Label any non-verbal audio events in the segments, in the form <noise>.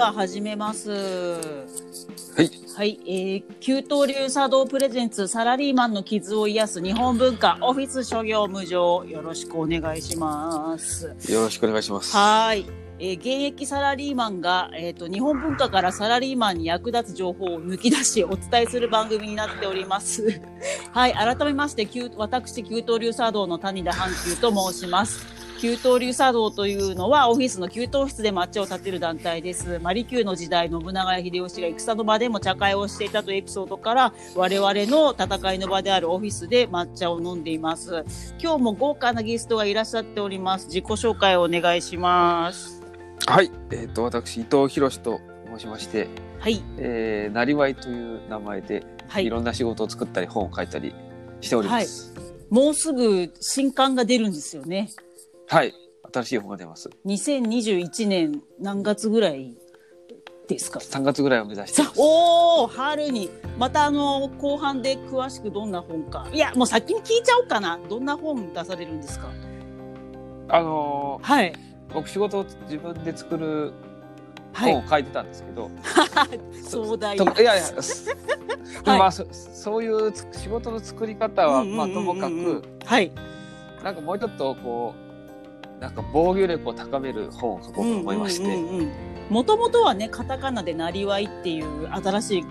は始めます。はい。はい、えー、給湯流茶道プレゼンツサラリーマンの傷を癒す日本文化オフィス諸行無常よろしくお願いします。よろしくお願いします。はい。えー現役サラリーマンが、えー、と日本文化からサラリーマンに役立つ情報を抜き出しお伝えする番組になっております。<laughs> はい、改めまして、給私、給湯流茶道の谷田阪急と申します。給湯流茶道というのはオフィスの給湯室で抹茶を立てる団体です。マリキューの時代、信長や秀吉が戦の場でも茶会をしていたというエピソードから、我々の戦いの場であるオフィスで抹茶を飲んでいます。今日も豪華なゲストがいらっしゃっております。自己紹介をお願いします。はい。えっ、と、私、伊藤博と申しまして、はい。えー、なりわいという名前で、、はいい。ろんな仕事を作ったり、本を書いたりしております。もうすぐ新刊が出るんですよね。はい。新しい本が出ます。2021年何月ぐらいですか？3月ぐらいを目指して。おお春に。またあの後半で詳しくどんな本か。いやもう先に聞いちゃおうかな。どんな本出されるんですか？あのはい。ー僕仕事を自分で作るはい。本を書いてたんですけど、<laughs> 壮大といやいや、<laughs> す <laughs> でもまはあ、そそういうつ仕事の作り方は、まあ、ともかく、はい。なんかもうちょっとこう、なんか防御力を高める本を書こうと思いまして、もともとはねカタカナでなりわいっていう新しい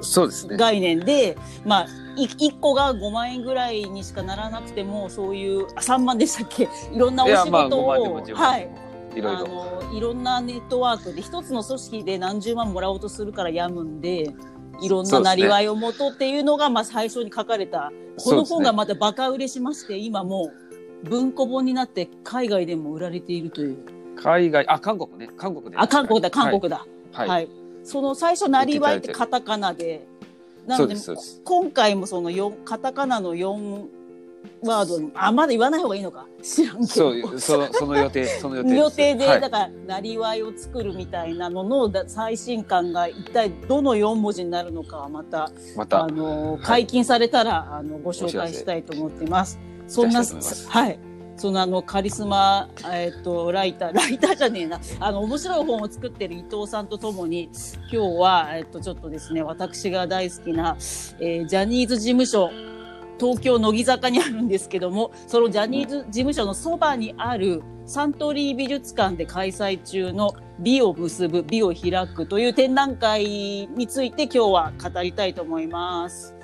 そうですね。概念で、まあ、い1個が5万円ぐらいにしかならなくても、そういう、あ3万でしたっけ？いろんなお仕まあ、事5万でもを、10万ではい。も、いろいあろ。の、いろんなネットワークで、一つの組織で何十万もらおうとするからやむんで、いろんななりわいをもとっていうのが、まあ最初に書かれた、この本がまたバカ売れしまして、今もう文庫本になって海外でも売られているという。海外、あ、韓国ね。韓国で。あ、韓国だ、韓国だ。はい。はい。その最初、なりわいってカタカナで、なので。今回もその四カタカナの4ワードにあまだ言わない方がいいのか知らんけどそう、その、その予定、<laughs> その予定。予定で、はいだからなりわいを作るみたいなののだ最新刊が一体どの4文字になるのかはまたまたあ、の解禁されたら、あのご紹介したいと思ってます。そんなはい。そのあのカリスマ、えっとライター <laughs> ライターじゃねえな。あの面白い本を作ってる伊藤さんとともに今日は、えっとちょっとですね私が大好きな、えージャニーズ事務所東京乃木坂にあるんですけどもそのジャニーズ事務所のそばにあるサントリー美術館で開催中の美を結ぶ美を開くという展覧会について今日は語りたいと思います。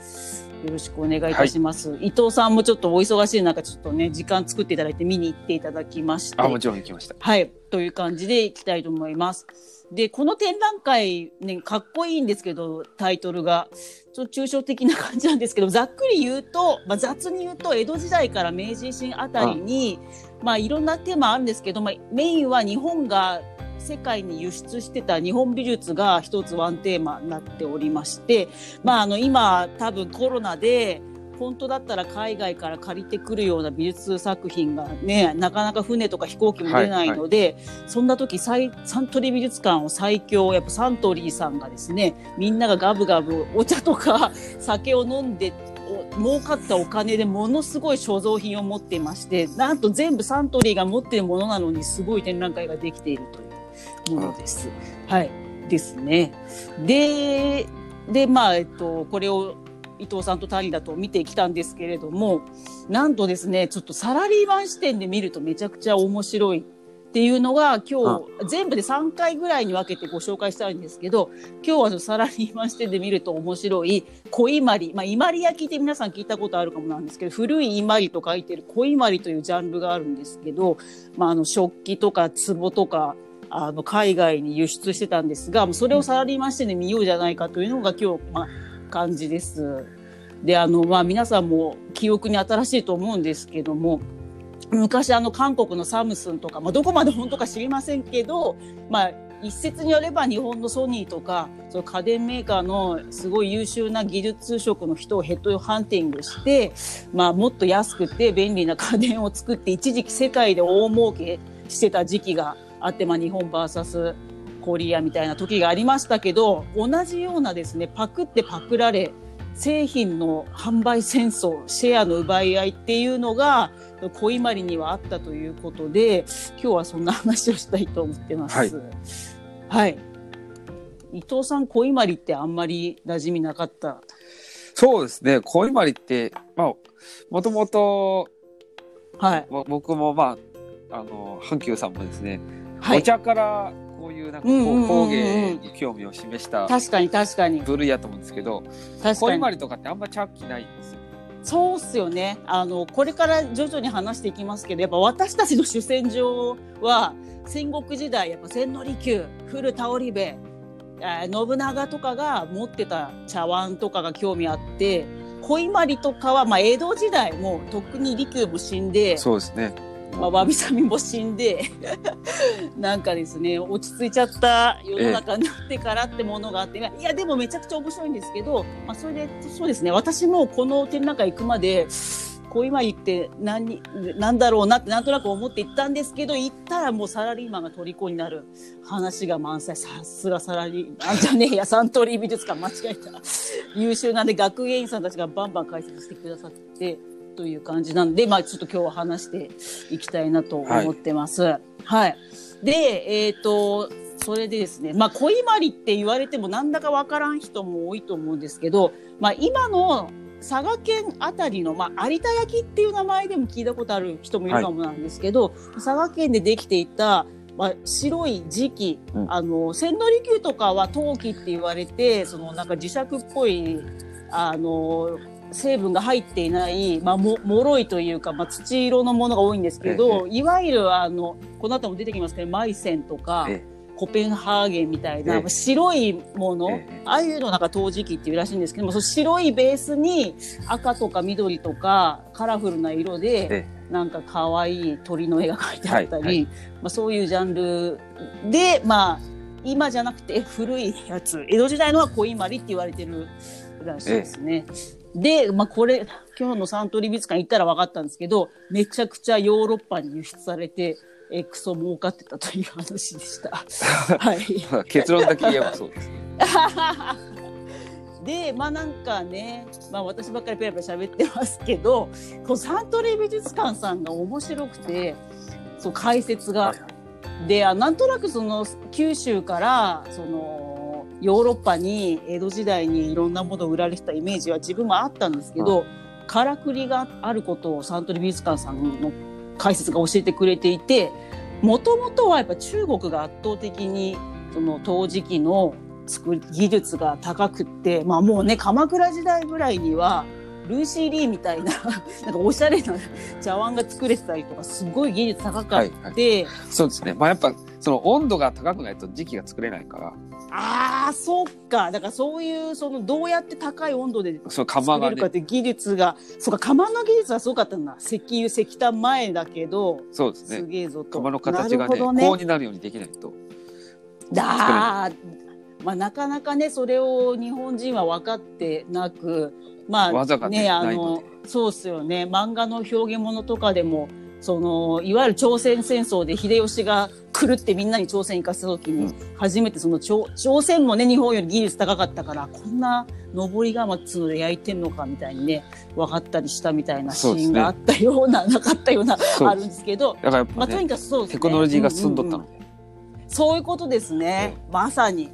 よろしくお願いいたします。伊藤さんもちょっとお忙しい中ちょっとね時間作っていただいて見に行っていただきまして。あ、もちろん行きました。はい。という感じでいきたいと思います。で、この展覧会、ね、かっこいいんですけど、タイトルが。ちょっと抽象的な感じなんですけど、ざっくり言うと、まあ、雑に言うと、江戸時代から明治維新あたりに、まあ、いろんなテーマあるんですけど、まあ、メインは日本が世界に輸出してた日本美術が一つワンテーマになっておりまして、まあ、あの、今、多分コロナで、本当だったら海外から借りてくるような美術作品がね、なかなか船とか飛行機も出ないので、そんな時サントリー美術館を最強、やっぱサントリーさんがですね、みんながガブガブお茶とか <laughs> 酒を飲んで、お儲かったお金でものすごい所蔵品を持っていまして、なんと全部サントリーが持っているものなのにすごい展覧会ができているというものです。はい。ですね。で、で、まあ、えっと、これを伊藤さんと谷だと見てきたんですけれども、なんとですね、ちょっとサラリーマン視点で見るとめちゃくちゃ面白いっていうのが今日、全部で3回ぐらいに分けてご紹介したいんですけど、今日はサラリーマン視点で見ると面白い、小伊まり、まあ、伊まり焼きって皆さん聞いたことあるかもなんですけど、古い伊まりと書いてる小伊まりというジャンルがあるんですけど、まあ、あの、食器とか壺とか、あの、海外に輸出してたんですが、それをサラリーマン視点で見ようじゃないかというのが今日、まあ、感じです。で、あの、まあ、皆さんも記憶に新しいと思うんですけども、昔あの韓国のサムスンとか、まあ、どこまで本当か知りませんけど、まあ、一説によれば日本のソニーとか、その家電メーカーのすごい優秀な技術職の人をヘッドハンティングして、まあ、もっと安くて便利な家電を作って、一時期世界で大儲けしてた時期があって、まあ、日本 VS コリアみたいな時がありましたけど、同じようなですね、パクってパクられ、製品の販売戦争、シェアの奪い合いっていうのが、小伊まりにはあったということで、今日はそんな話をしたいと思ってます。はいはい。伊藤さん、小伊万里ってあんまり馴染みなかった？そうですね。小伊万里って、まあ、もともと、はい。ぼ僕もまあ、あの、阪急さんもですね、はい。お茶からこういうなんか工芸に興味を示した確かに確かに。部類やと思うんですけど。小伊万里とかってあんま茶器ないんですよ。そうっすよね。あの、これから徐々に話していきますけど、やっぱ私たちの主戦場は、戦国時代、やっぱ千利休、古田織部、えー信長とかが持ってた茶碗とかが興味あって、小伊万里とかは、まあ、江戸時代も、とっくに利休も死んで、そうですね。まあ、わびさびも死んで、<laughs> なんかですね、落ち着いちゃった世の中になってからってものがあって、いや、でもめちゃくちゃ面白いんですけど、まあ、それで、そうですね、私もこの展覧会行くまで、こう今言って何、なんだろうなってなんとなく思って行ったんですけど、行ったらもうサラリーマンが虜になる話が満載。さすがサラリーマンじゃねえや、<laughs> サントリー美術館間違えた。優秀なんで学芸員さんたちがバンバン解説してくださって、という感じなんで、まあちょっと今日は話していきたいなと思ってます。はい。で、えっ、と、それでですね、まあ、小伊万里って言われてもなんだかわからん人も多いと思うんですけど、まあ、今の佐賀県あたりの、まあ、有田焼っていう名前でも聞いたことある人もいるかもなんですけど、佐賀県でできていた、まあ、白い磁器、うんあの、千利休とかは陶器って言われて、そのなんか磁石っぽい、あの、成分が入っていない、まあ、も、脆いというか、まあ、土色のものが多いんですけど、いわゆるあの、この後も出てきますけど、マイセンとかえ、コペンハーゲンみたいな、ええ。白いもの、ええああいうのなんか陶磁器っていうらしいんですけども、その白いベースに赤とか緑とかカラフルな色で、えなんか可愛い鳥の絵が描いてあったり、はいはまあそういうジャンルで、まあ、今じゃなくて古いやつ、江戸時代のは小伊万里って言われてるらしいですね。で、まあこれ、今日のサントリー美術館行ったら分かったんですけど、めちゃくちゃヨーロッパに輸出されて、えクソ儲かってたという話でした。<laughs> はい。え結論だけ言えばそうですね。<laughs> で、まあなんかね、まあ私ばっかりペラペラ喋ってますけど、こうサントリー美術館さんが面白くて、そう解説が。で、あなんとなくその九州から、その、ヨーロッパに江戸時代にいろんなものを売られてたイメージは自分もあったんですけど、からくりがあることをサントリー美術館さんの解説が教えてくれていて、もともとはやっぱ中国が圧倒的にその陶磁器の作り技術が高くって、まあもうね、鎌倉時代ぐらいには、ルーシー・リーみたいな、<laughs> なんかおしゃれな茶碗が作れてたりとか、すごい技術高かって、そうですね。まあやっぱその温度が高くないと時期が作れないから、ああ、そっか。だからそういう、その、どうやって高い温度でその釜がね作れるかっ、て技術が、そうか、釜の技術はすごかったんだ。石油、石炭前だけど、すそうですね。げえぞと。釜の形がね、ねこうになるようにできないと。だーまあ、なかなかね、それを日本人は分かってなく、まあ、ねあのの、そうっすよね。漫画の表現物とかでも、その、いわゆる朝鮮戦争で秀吉が狂ってみんなに朝鮮行かせた時に、うん初めてその朝朝鮮もね、日本より技術高かったから、こんな登り窯っつうので焼いてんのかみたいにね、分かったりしたみたいなシーンがあったような、なかったような、あるんで。ですすけど、だからやっまあ、とにかくそうですね。テクノロジーが進んどったのうううで。そういうことですね。まさに。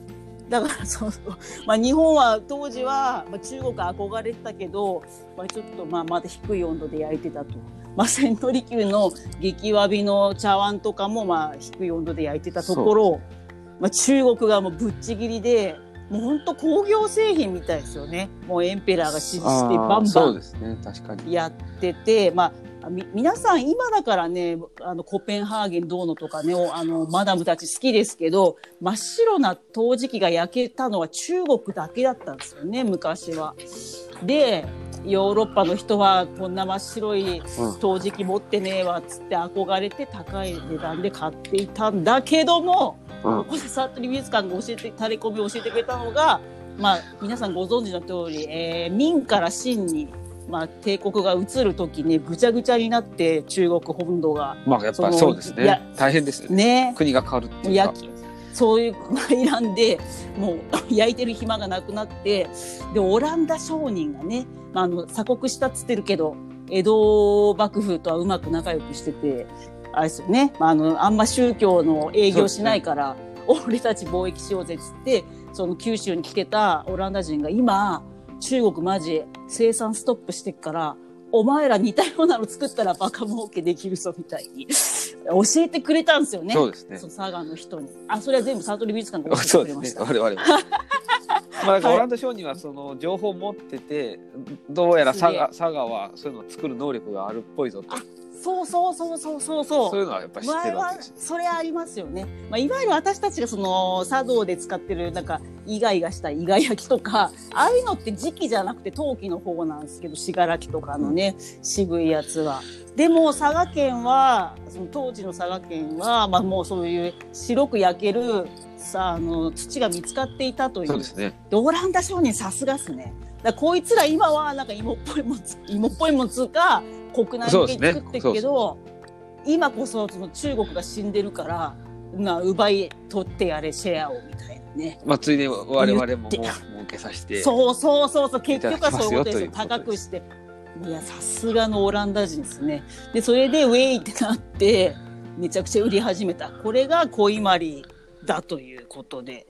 だからそうそう。まあ日本は当時は、まあ、中国憧れてたけど、まあちょっとまあまだ低い温度で焼いてたと。まあ千利休の激わびの茶碗とかもまあ低い温度で焼いてたところ、まあ中国がもうぶっちぎりで、もう本当工業製品みたいですよね。もうエンペラーが指示してバンバン。やってて、まあ、み、皆さん今だからね、あの、コペンハーゲンどうのとかね、おあの、マダムたち好きですけど、真っ白な陶磁器が焼けたのは中国だけだったんですよね、昔は。で、ヨーロッパの人はこんな真っ白いうん陶磁器持ってねえわっつって憧れて高い値段で買っていたんだけども、うんここでサントリー美術館が教えて、タレコミを教えてくれたのが、まあ、皆さんご存知の通り、えー明から清に、まあ、帝国が移るときにぐちゃぐちゃになって中国本土がまあやっぱそうですね。大変ですよね。ね、国が変わるっていうかそういう選んで、もう <laughs> 焼いてる暇がなくなって、で、オランダ商人がね、まあ、あの、鎖国したっつってるけど、江戸幕府とはうまく仲良くしてて、あれですよね、まあ、あの、あんま宗教の営業しないから、俺たち貿易しようぜっつって、その九州に来てたオランダ人が今、中国マジ生産ストップしてっから、お前ら似たようなの作ったらバカ儲けできるぞみたいに教えてくれたんですよね。そうですねそ。の佐賀の人に。あ、それは全部サートリ美術館が教えそうですね。てくれました。我々も。<laughs> まあ、オランダ商人はその情報を持ってて、どうやら佐賀佐賀はそういうのを作る能力があるっぽいぞと。そうそうそうそうそうそう。そういうのはやっぱり知ってるわけですよ。それありますよね。まあ、いわゆる私たちがその茶道で使ってるなんかイガイガしたイガ焼きとか、<laughs> ああいうのって時期じゃなくて陶器の方なんですけど、信楽とかのね、渋いやつは。でも佐賀県は、その当時の佐賀県は、まあもうそういう白く焼けるさ、あの、土が見つかっていたという。そうですね。でオランダ商人さすがっすね。だこいつら今はなんか芋っぽいもんつ、芋っぽいもんつうか、国内向けに作ってるけど、今こそその中国が死んでるから、な奪い取ってやれシェアをみたいなね。まあ、ついで我々もも儲けさせて。そうそうそうそう、結局はそういうことですよ。高くして。いや、さすがのオランダ人ですね。で、それでウェイってなって、めちゃくちゃ売り始めた。これが恋いまりだということで。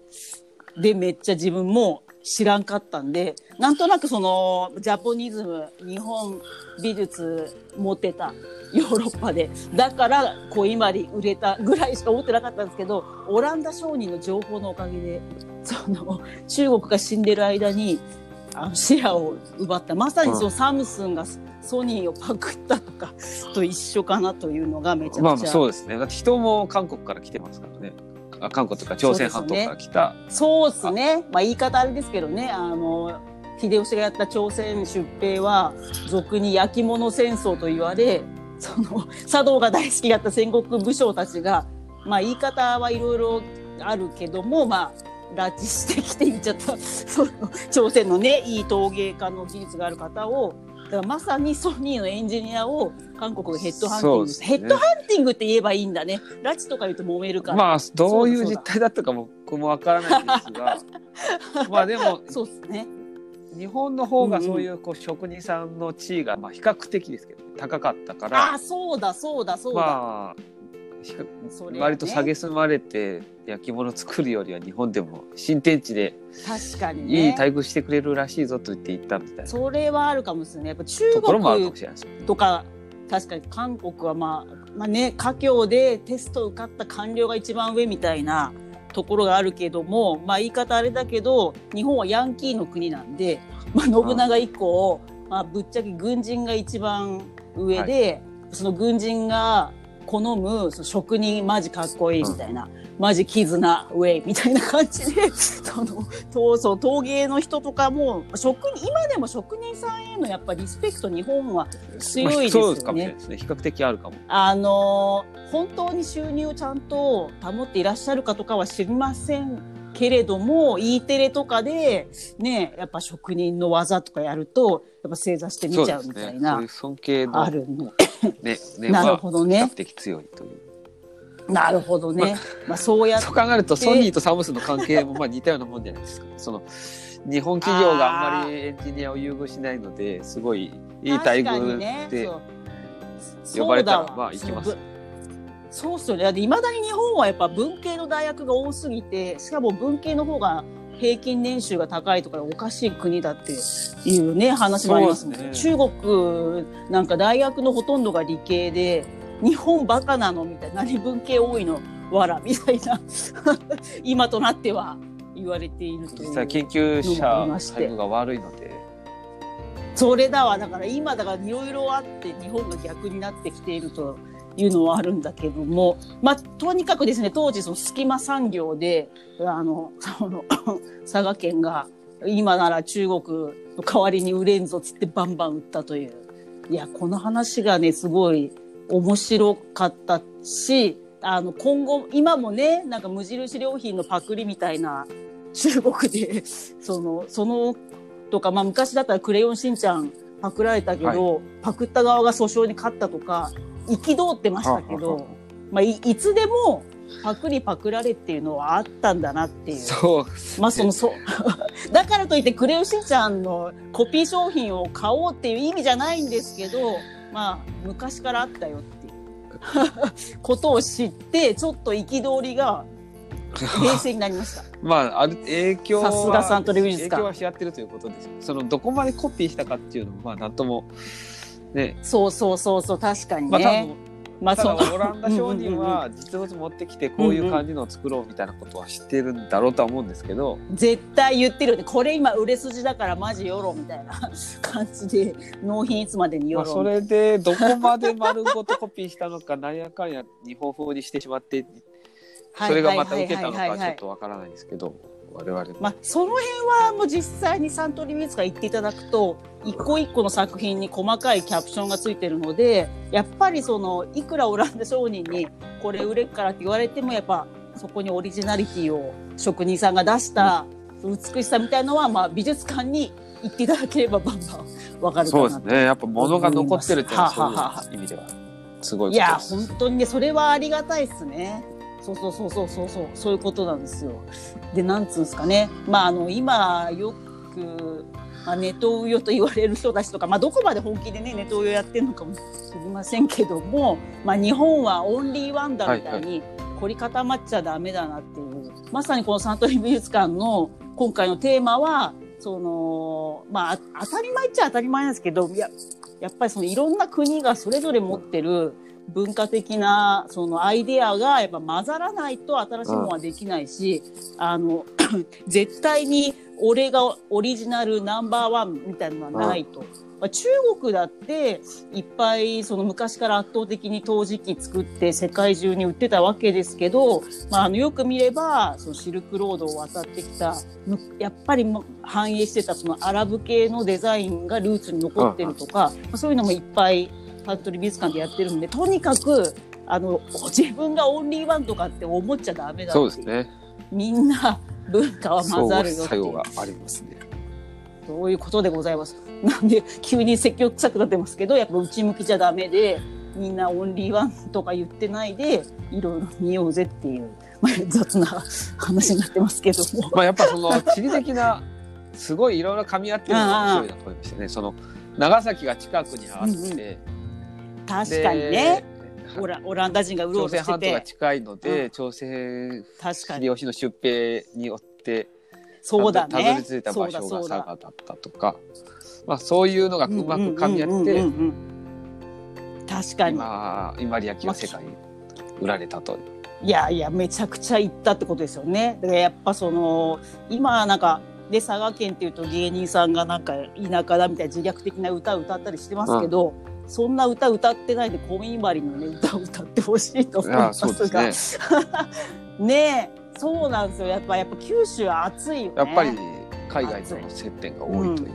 で、めっちゃ自分も知らんかったんで、なんとなくその、ジャポニズム、日本美術持ってたヨーロッパで。だから、恋いまり売れたぐらいしか思ってなかったんですけど、オランダ商人の情報のおかげで、その、中国が死んでる間に、あのシェアを奪った。まさにそのサムスンがソニーをパクったとかと一緒かなというのがめちゃくちゃ。まあそうですね。だって人も韓国から来てますからね。あ韓国とか朝鮮半島から来た。そうですね。まあ言い方あれですけどね、あの、秀吉がやった朝鮮出兵は、俗に焼き物戦争と言われ、その、茶道が大好きだった戦国武将たちが、まあ言い方はいろいろあるけども、まあ、拉致してきて言っちゃった、その、朝鮮のね、いい陶芸家の技術がある方を、だからまさにソニーのエンジニアを韓国がヘッドハンティングねヘッドハンティングって言えばいいんだね。拉致とか言うと揉めるから。まあどういう実態だったか僕もわからないんですが、<laughs> まあでもそうですね。日本の方がそういうこう職人さんの地位がまあ比較的ですけど高かったかあらあ、そうだ、そうだ、そうだ。まあね割と蔑まれて焼き物作るよりは日本でも新天地で確かにね。いい待遇してくれるらしいぞと言って行ったみたいなそれはあるかもしれない。やっぱ中国。とか、確かに韓国はまあ、まあね、家境でテスト受かった官僚が一番上みたいなところがあるけども、まあ言い方あれだけど、日本はヤンキーの国なんで、まあ信長以降、まあぶっちゃけ軍人が一番上で、その軍人が好むその職人マジかっこいいみたいな、マジ絆ウェイみたいな感じで、その、とそう陶芸の人とかも、職人、今でも職人さんへのやっぱリスペクト日本は強いですよまあね。ですね。比較的あるかも。あのー本当に収入をちゃんと保っていらっしゃるかとかは知りませんけれども、E テレとかで、ね、やっぱ職人の技とかやると、やっぱ正座して見ちゃうみたいそうな、いう尊敬のあるの。ね、<laughs> ねなるほどね比較的強いという。なるほどね。まあそうやそう考えるとソニーとサムスンの関係もまあ似たようなもんじゃないですか。<laughs> その日本企業があんまりエンジニアを優遇しないのですごいいい待遇ねで呼ばれたらまあ行きますそうっすよね。だって未だに日本はやっぱ文系の大学が多すぎて、しかも文系の方が平均年収が高いとかおかしい国だっていうね、話もありますもんそうです中国なんか大学のほとんどが理系で、日本バカなのみたいな、何文系多いの？わらみたいな、<laughs> 今となっては言われているという。実際研究者まして待遇が悪いのでそれだわ。だから今だからいろいろあって日本が逆になってきているというのはあるんだけども、まあ、とにかくですね、当時その隙間産業で、あの、その、<laughs> 佐賀県が今なら中国の代わりに売れんぞつってバンバン売ったという。いや、この話がね、すごい面白かったし、あの、今後、今もね、なんか無印良品のパクリみたいな中国で、その、そのとか、まあ昔だったらクレヨンしんちゃんパクられたけど、パクった側が訴訟に勝ったとか、憤ってましたけど、まあいいつでもパクリパクられっていうのはあったんだなっていう。そうねまあその、そう。<laughs> だからといってクレヨンしんちゃんのコピー商品を買おうっていう意味じゃないんですけど、まあ昔からあったよっていう <laughs> ことを知って、ちょっと憤りが <laughs> 冷静になりました。まあ、ある影響はさすがサントリー美術館影響はし合ってるということですよそのどこまでコピーしたかっていうのもまあなんともねそうそうそうそう確かにまあ多ね。分まあそうただオランダ商人は実物持ってきてこういう感じのを作ろうみたいなことは知ってるんだろうとは思うんですけど、絶対言ってるよね。これ今売れ筋だからマジよろみたいな <laughs> 感じで納品いつまでによまあ、ろ。それでどこまで丸ごとコピーしたのかなんやかんや日本風にしてしまってそれがまた受けたのかちょっとわからないですけど我々も。まあ、その辺はもう実際にサントリー美術館行っていただくと一個一個の作品に細かいキャプションがついてるのでやっぱりそのいくらオランダ商人にこれ売れるからって言われてもやっぱそこにオリジナリティを職人さんが出した美しさみたいのは、まあ、美術館に行っていただければバンバンわかるそうですねやっぱ物が残ってるっていうのはそういう意味ではすごいいや。本当にねそれはありがたいですね。そうそうそうそうそうそうそういうことなんですよ。でなんつうんですかねまああの今よく、まあ、ネトウヨと言われる人たちとか、まあ、どこまで本気でねネトウヨやってるのかも知りませんけども、まあ、日本はオンリーワンダーみたいに凝り固まっちゃダメだなっていう、まさにこのサントリー美術館の今回のテーマはそのまああ当たり前っちゃ当たり前なんですけどいややっぱりそのいろんな国がそれぞれ持ってる文化的なそのアイデアがやっぱ混ざらないと新しいものはできないし、あの <clears throat> 絶対に俺がオリジナルナンバーワンみたいなのはないと。まあ、中国だっていっぱいその昔から圧倒的に陶磁器作って世界中に売ってたわけですけど、まあ、あのよく見ればそのシルクロードを渡ってきたむやっぱりも反映してたそのアラブ系のデザインがルーツに残ってるとか、まあそういうのもいっぱいサントリー美術館でやってるんでとにかくあの自分がオンリーワンとかって思っちゃダメだそうですね。みんな文化は混ざるよ作用がありますね。そういうことでございます。なんで急に積極臭くなってますけどやっぱ内向きじゃダメでみんなオンリーワンとか言ってないでいろいろ見ようぜっていう、まあ、雑な話になってますけども。まあやっぱその地理的なすごいいろいろ噛み合ってるのが面白いなと思いましたね。その長崎が近くにあって、確かにね。でオラオランダ人が売ろ朝鮮うとしてて。半島が近いので、う朝鮮確かに秀吉の出兵によってそうだたどねり着いた場所が佐賀だったとか、まあそういうのがうまく噛み合ってうんうんうんうんうん。確かに。今伊万里焼は世界に売られたと。いやいやめちゃくちゃ行ったってことですよね。だからやっぱその今なんかで佐賀県っていうと芸人さんがなんか田舎だみたいな自虐的な歌を歌ったりしてますけど、そんな歌歌ってないでコミンバリのね歌を歌ってほしいと思いますが。ね。<laughs> ねえそうなんですよ。やっぱやっぱ九州は暑いよね。やっぱり海外との接点が多いという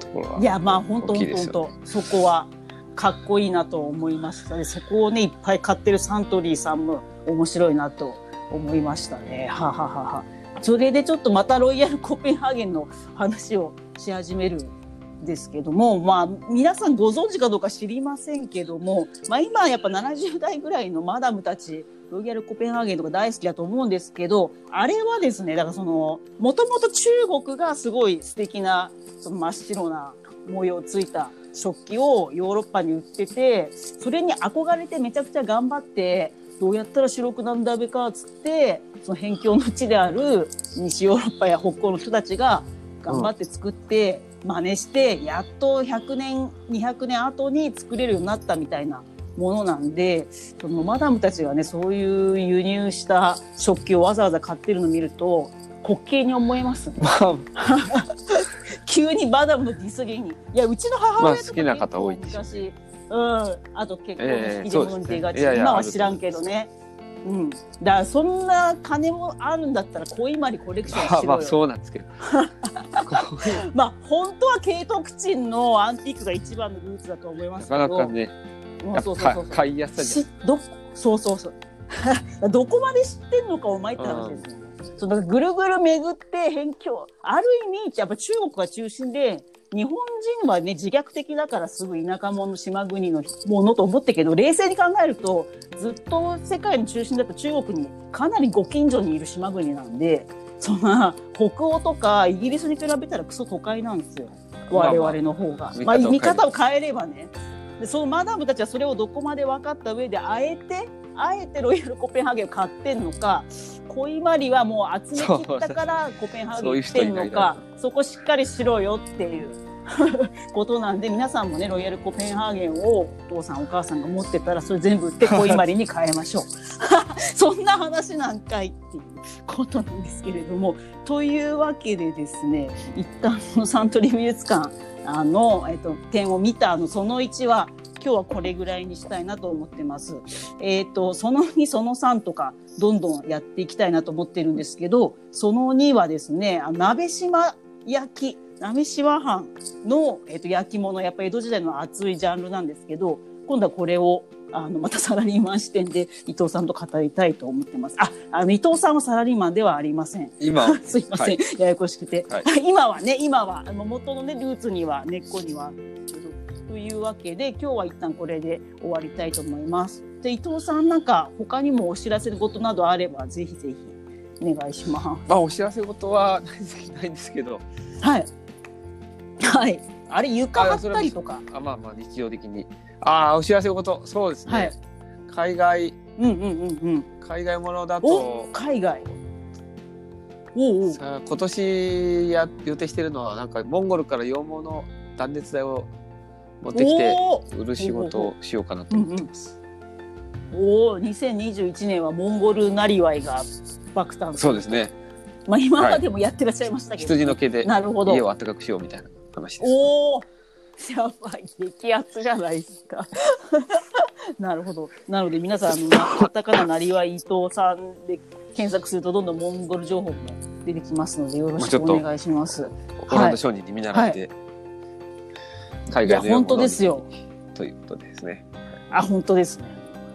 ところは、いやまあ本当本当本当そこはかっこいいなと思いましたね。そこをねいっぱい買ってるサントリーさんも面白いなと思いましたね。はははは。それでちょっとまたロイヤルコペンハーゲンの話をし始めるんですけどもまあ皆さんご存知かどうか知りませんけども、まあ、今やっぱ70代ぐらいのマダムたちロイヤルコペンハーゲンとか大好きだと思うんですけどあれはですねだからそのもともと中国がすごい素敵なその真っ白な模様ついた食器をヨーロッパに売っててそれに憧れてめちゃくちゃ頑張ってどうやったら白くなんだべかっつってその辺境の地である西ヨーロッパや北欧の人たちが頑張って作って、真似してやっと100年200年後に作れるようになったみたいなものなんでそのマダムたちがねそういう輸入した食器をわざわざ買ってるのを見ると滑稽に思えますね。まあ <laughs> 急にマダムのディスりに。いや、うちの母親とかまあ好きな方多いう昔、うん。あと結婚ええ好きで物に出がち、そうですね今は知らんけどね。うん。だからそんな金もあるんだったら、恋まりコレクションまあまあしろよ。そうなんですけど <laughs> まあ、本当は慶徳鎮のアンティークが一番のルーツだと思いまなすけど。かなかねそうそうそう。買いやすさじゃしどそうそうそう <laughs> どこまで知ってんのかお前って話ですよね。そうだからぐるぐる巡って辺境ある意味やっぱ中国が中心で日本人はね自虐的だからすぐ田舎者の島国のものと思ったけど冷静に考えるとずっと世界の中心だった中国にかなりご近所にいる島国なんで <laughs> そんな北欧とかイギリスに比べたらクソ都会なんですよ我々の方が。まあ、まあまあ見方を変えればね。でそのマダムたちはそれをどこまで分かった上であえてあえてロイヤルコペンハーゲンを買ってんのか小伊万里はもう集め切ったからコペンハーゲン来てるのかそこしっかりしろよっていう。<laughs> ことなんで皆さんもねロイヤルコペンハーゲンをお父さんお母さんが持ってたらそれ全部売って小伊万里に変えましょう。<laughs> そんな話なんかいっていうことなんですけれどもというわけでですね一旦そのサントリー美術館あの、えっと、点を見たあのその1は今日はこれぐらいにしたいなと思ってます。えっ、ー、と、その2、その3とか、どんどんやっていきたいなと思ってるんですけど、その2はですね、あ鍋島焼き、鍋島藩の、えーと、焼き物、やっぱ江戸時代の熱いジャンルなんですけど、今度はこれをあのまたサラリーマン視点で伊藤さんと語りたいと思ってます。あ、あの伊藤さんはサラリーマンではありません。今 <laughs> すいません、はい、ややこしくて、はい、今はね、今はあの元のねルーツには根っこにはというわけで今日は一旦これで終わりたいと思います。で伊藤さんなんか他にもお知らせ事などあればぜひぜひお願いします。まあお知らせ事はないんですけど。はい。はい。あれ床張ったりとか。あまあまあ日常的に。ああお知らせ事そうですね。はい、海外。うんうんうんうん。海外ものだと。海外。おうおう今年や予定してるのはなんかモンゴルから羊毛の断熱材を持ってきて売る仕事をしようかなと思ってます。おお、2021年はモンゴルなりわいが爆誕そうですね。まあ今までもやってらっしゃいましたけど、はい、羊の毛で家を暖かくしようみたいな話です。おお、やばい激アツじゃないですか。<laughs> なるほど。なので皆さんあのカタカナなりわい伊藤さんで検索するとどんどんモンゴル情報も出てきますのでよろしくお願いします。オランダ商人に見習って、はい海外の本当ですよ。ということですね。あ、本当ですね。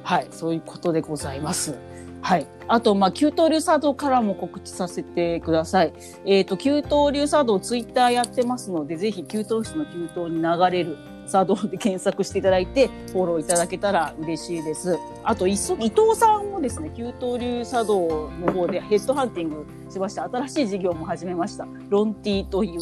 はい、そういうことでございます。はい。あと、まあ、給湯流茶道からも告知させてください。えっ、ー、と、給湯流茶道ツイッターやってますので、ぜひ給湯室の給湯に流れる茶道で検索していただいて、フォローいただけたら嬉しいです。あと、いっそ、伊藤さんもですね、給湯流茶道の方でヘッドハンティングしました。新しい事業も始めました。ロンティと言い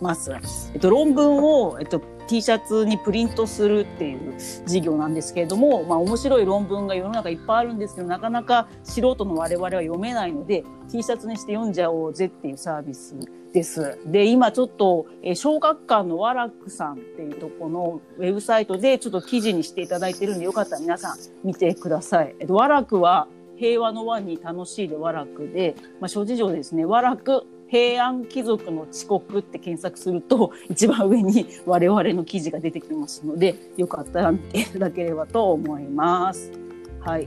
ます。えっと、論文を、えっと、T シャツにプリントするっていう事業なんですけれども、まあ、面白い論文が世の中いっぱいあるんですけどなかなか素人の我々は読めないので T シャツにして読んじゃおうぜっていうサービスです。で今ちょっと、え小学館のワラクさんっていうとこのウェブサイトでちょっと記事にしていただいてるんでよかったら皆さん見てください。えっと、ワラクは平和の輪に楽しいで和楽で、まあ、諸事情ですね和楽平安貴族の遅刻って検索すると <laughs> 一番上に我々の記事が出てきますのでよかったら見ていただければと思います。はい。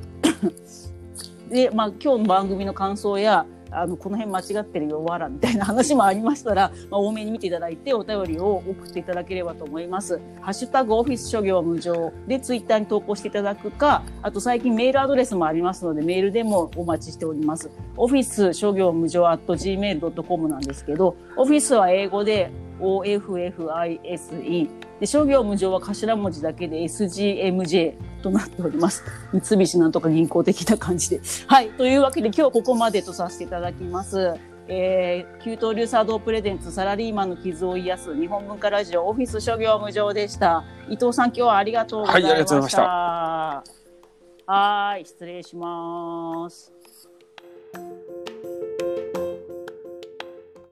<coughs> で、まあ今日の番組の感想やあのこの辺間違ってるよわらみたいな話もありましたら、<laughs> まあ、多めに見ていただいてお便りを送っていただければと思います。ハッシュタグオフィス諸行無常でツイッターに投稿していただくか、あと最近メールアドレスもありますのでメールでもお待ちしております。オフィス諸行無常 at gmail.com なんですけど、オフィスは英語で OFFISE で商業無常は頭文字だけで SGMJ となっております。三菱なんとか銀行的な感じで。はい。というわけで今日はここまでとさせていただきます。えー、給湯流茶道プレゼンツサラリーマンの傷を癒す日本文化ラジオオフィス諸行無常でした。伊藤さん今日はありがとうございました。はい、ありがとうございました。はい、失礼します。